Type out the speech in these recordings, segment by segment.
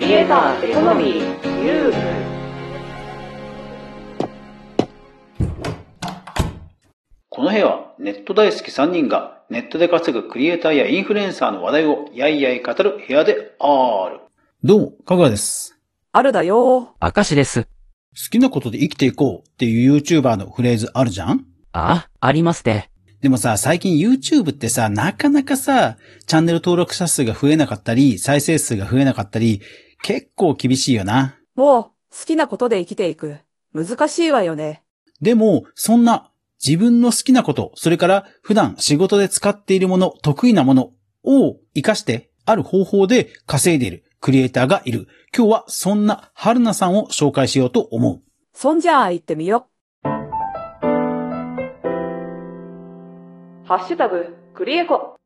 クリエイターエコノミーユーこの部屋はネット大好き3人がネットで稼ぐクリエイターやインフルエンサーの話題をやいやい語る部屋である。どうも、かぐわです。あるだよ。明石です。好きなことで生きていこうっていう YouTuber のフレーズあるじゃん？あ、ありますね。でもさ、最近 YouTube ってさ、なかなかさ、チャンネル登録者数が増えなかったり、再生数が増えなかったり、結構厳しいよな。もう、好きなことで生きていく。難しいわよね。でも、そんな自分の好きなこと、それから普段仕事で使っているもの、得意なものを活かして、ある方法で稼いでいるクリエイターがいる。今日はそんな春菜さんを紹介しようと思う。そんじゃあ行ってみよ。ハッシュタグ、クリエコ。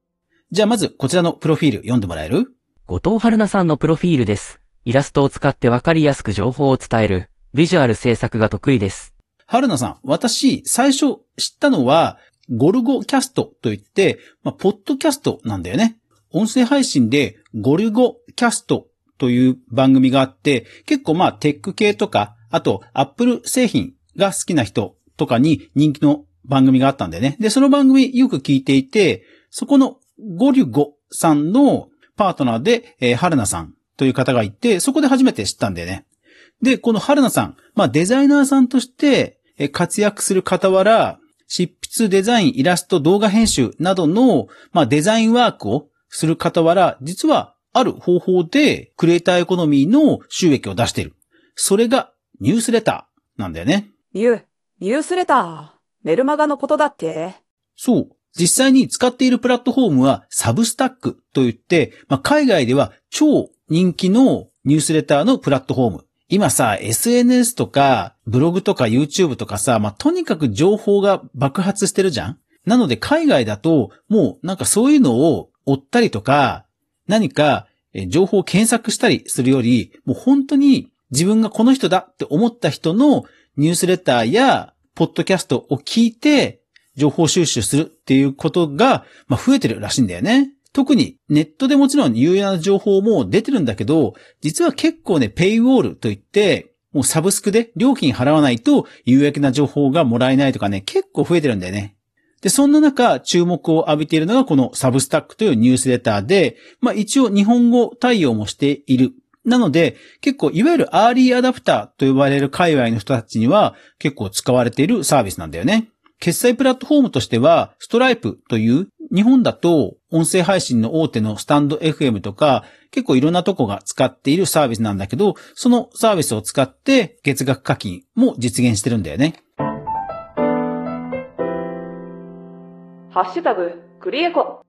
じゃあまずこちらのプロフィール読んでもらえる？後藤春菜さんのプロフィールです。イラストを使ってわかりやすく情報を伝える、ビジュアル制作が得意です。春菜さん、私、最初知ったのは、ゴルゴキャストといって、まあ、ポッドキャストなんだよね。音声配信で、ゴルゴキャストという番組があって、結構まあ、テック系とか、あと、アップル製品が好きな人とかに人気の番組があったんだよね。で、その番組よく聞いていて、そこのゴリュゴさんのパートナーで、えー春菜さんという方がいて、そこで初めて知ったんだよね。で、この春菜さん、まあデザイナーさんとしてえ活躍する傍ら、執筆デザイン、イラスト、動画編集などの、まあデザインワークをする傍ら、実はある方法でクリエイターエコノミーの収益を出している。それがニュースレターなんだよね。ニュー、ニュースレター？メルマガのことだっけ？そう。実際に使っているプラットフォームはサブスタックといって、まあ、海外では超人気のニュースレターのプラットフォーム。今さ、SNS とか、ブログとか YouTube とかさ、まあ、とにかく情報が爆発してるじゃん？なので海外だと、もうなんかそういうのを追ったりとか、何か情報を検索したりするより、もう本当に自分がこの人だって思った人のニュースレターや、ポッドキャストを聞いて、情報収集するっていうことが、まあ、増えてるらしいんだよね。特にネットでもちろん有用な情報も出てるんだけど、実は結構ね、ペイウォールといって、もうサブスクで料金払わないと有益な情報がもらえないとかね、結構増えてるんだよね。で、そんな中、注目を浴びているのがこのサブスタックというニュースレターで、まあ一応日本語対応もしている。なので、結構いわゆるアーリーアダプターと呼ばれる界隈の人たちには結構使われているサービスなんだよね。決済プラットフォームとしては、ストライプという日本だと音声配信の大手のスタンド FM とか結構いろんなとこが使っているサービスなんだけど、そのサービスを使って月額課金も実現してるんだよね。ハッシュタグ、クリエコ。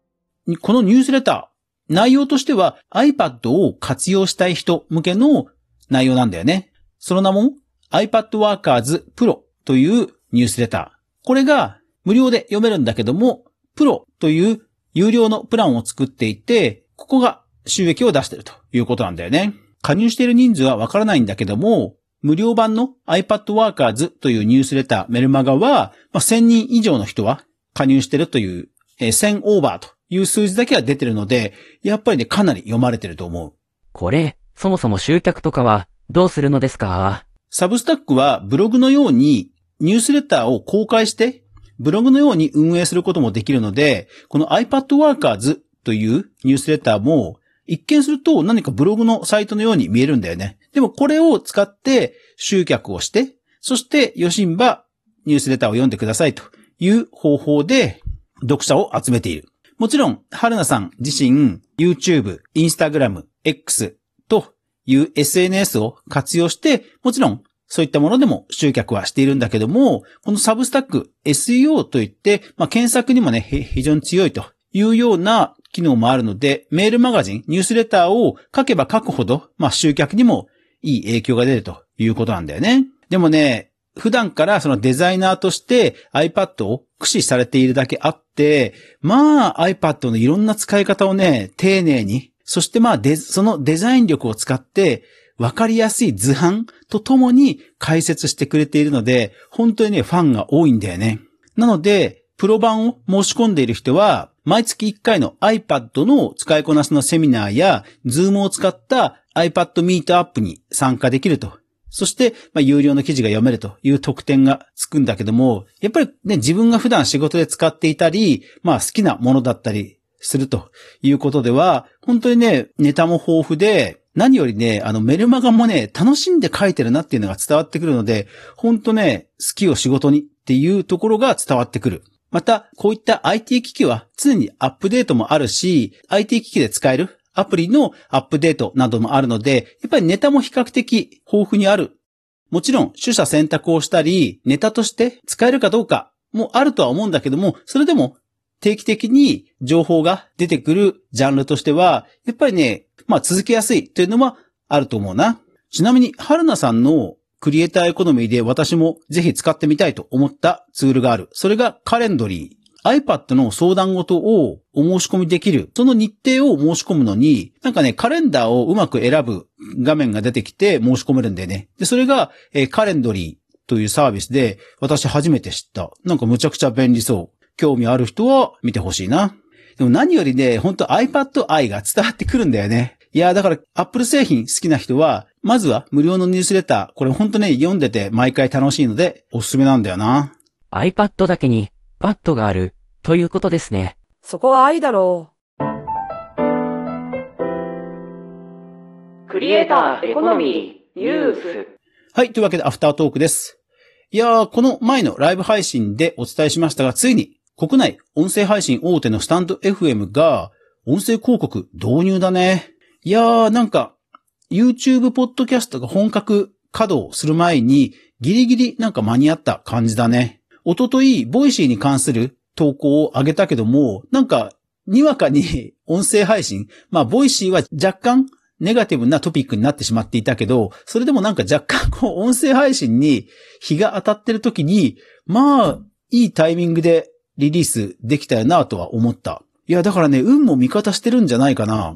このニュースレター、内容としては iPad を活用したい人向けの内容なんだよね。その名も iPad Workers Pro というニュースレター。これが無料で読めるんだけども、プロという有料のプランを作っていて、ここが収益を出しているということなんだよね。加入している人数はわからないんだけども、無料版の iPad Workers というニュースレターメルマガは、まあ、1000人以上の人は加入しているという、えー1000オーバーという数字だけは出てるので、やっぱりね、かなり読まれてると思う。これ、そもそも集客とかは、どうするのですか？サブスタックはブログのようにニュースレターを公開して、ブログのように運営することもできるので、この iPad Workers というニュースレターも、一見すると何かブログのサイトのように見えるんだよね。でもこれを使って集客をして、そしてヨシンバニュースレターを読んでくださいという方法で読者を集めている。もちろん、春菜さん自身 YouTube、Instagram、X という SNS を活用して、もちろんそういったものでも集客はしているんだけども、このサブスタック SEO といって、まあ、検索にもね、非常に強いというような機能もあるので、メールマガジン、ニュースレターを書けば書くほど、まあ、集客にもいい影響が出るということなんだよね。でもね、普段からそのデザイナーとして iPad を駆使されているだけあって、まあ iPad のいろんな使い方をね、丁寧に、そしてまあそのデザイン力を使って、わかりやすい図版とともに解説してくれているので、本当にね、ファンが多いんだよね。なので、プロ版を申し込んでいる人は、毎月1回の iPad の使いこなしのセミナーや、Zoom を使った iPad Meet Up に参加できると。そして、まあ、有料の記事が読めるという特典がつくんだけども、やっぱりね、自分が普段仕事で使っていたり、まあ、好きなものだったりするということでは、本当にね、ネタも豊富で、何よりね、あのメルマガもね、楽しんで書いてるなっていうのが伝わってくるので、本当ね、好きを仕事にっていうところが伝わってくる。また、こういった IT 機器は常にアップデートもあるし、IT 機器で使えるアプリのアップデートなどもあるので、やっぱりネタも比較的豊富にある。もちろん、取捨選択をしたり、ネタとして使えるかどうかもあるとは思うんだけども、それでも定期的に情報が出てくるジャンルとしては、やっぱりね、まあ続けやすいというのはあると思うな。ちなみに、春菜さんのクリエイターエコノミーで私もぜひ使ってみたいと思ったツールがある。それがカレンドリー。iPad の相談事をお申し込みできる。その日程を申し込むのに、なんかね、カレンダーをうまく選ぶ画面が出てきて申し込めるんだよね。で、それが、えー、カレンドリーというサービスで、私初めて知った。なんかむちゃくちゃ便利そう。興味ある人は見てほしいな。でも何よりね、ほんと iPad 愛が伝わってくるんだよね。いや、だから Apple 製品好きな人は、まずは無料のニュースレター、これほんとね、読んでて毎回楽しいので、おすすめなんだよな。iPad だけに、パッドがある。ということですね。そこは愛だろう。クリエイターエコノミーニュース。はい、というわけでアフタートークです。いやー、この前のライブ配信でお伝えしましたが、ついに国内音声配信大手のスタンド FM が音声広告導入だね。いやー、なんか YouTube ポッドキャストが本格稼働する前にギリギリなんか間に合った感じだね。おととい、ボイシーに関する投稿を上げたけども、なんか、にわかに音声配信、まあ、ボイシーは若干ネガティブなトピックになってしまっていたけど、それでもなんか若干こう音声配信に日が当たってる時に、まあ、いいタイミングでリリースできたよなとは思った。いや、だからね、運も味方してるんじゃないかな。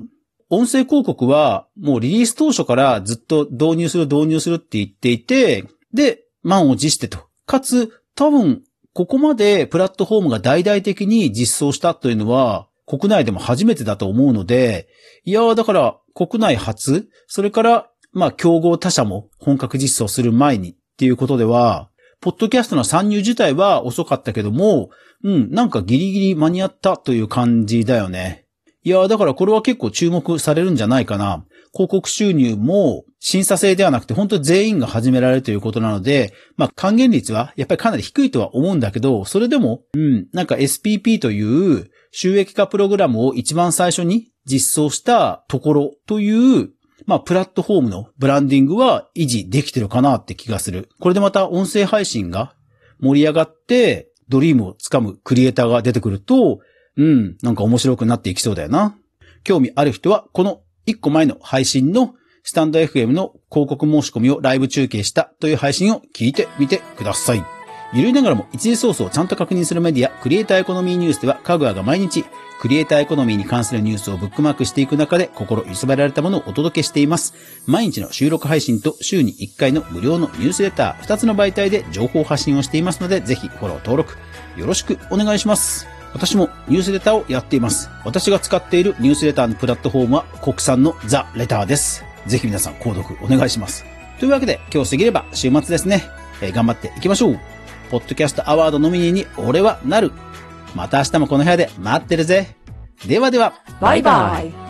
音声広告はもうリリース当初からずっと導入する導入するって言っていて、で、満を持してと。かつ、多分ここまでプラットフォームが大々的に実装したというのは、国内でも初めてだと思うので、いやだから国内初、それから、まあ、競合他社も本格実装する前にっていうことでは、ポッドキャストの参入自体は遅かったけども、うん、なんかギリギリ間に合ったという感じだよね。いやだからこれは結構注目されるんじゃないかな。広告収入も審査制ではなくて本当全員が始められるということなので、まあ還元率はやっぱりかなり低いとは思うんだけど、それでも、うん、なんか SPP という収益化プログラムを一番最初に実装したところという、まあ、プラットフォームのブランディングは維持できてるかなって気がする。これでまた音声配信が盛り上がって、ドリームをつかむクリエイターが出てくると、うん、なんか面白くなっていきそうだよな。興味ある人は、この一個前の配信のスタンド FM の広告申し込みをライブ中継したという配信を聞いてみてください。ゆるいながらも一時ソースをちゃんと確認するメディア、クリエイターエコノミーニュースでは、かぐわが毎日、クリエイターエコノミーに関するニュースをブックマークしていく中で、心揺さべられたものをお届けしています。毎日の収録配信と週に1回の無料のニュースレター、2つの媒体で情報発信をしていますので、ぜひフォロー登録、よろしくお願いします。私もニュースレターをやっています。私が使っているニュースレターのプラットフォームは国産のザ・レターです。ぜひ皆さん購読お願いします。というわけで今日過ぎれば週末ですね。えー、頑張っていきましょう。ポッドキャストアワードノミニーに俺はなる。また明日もこの部屋で待ってるぜ。ではでは。バイバイ。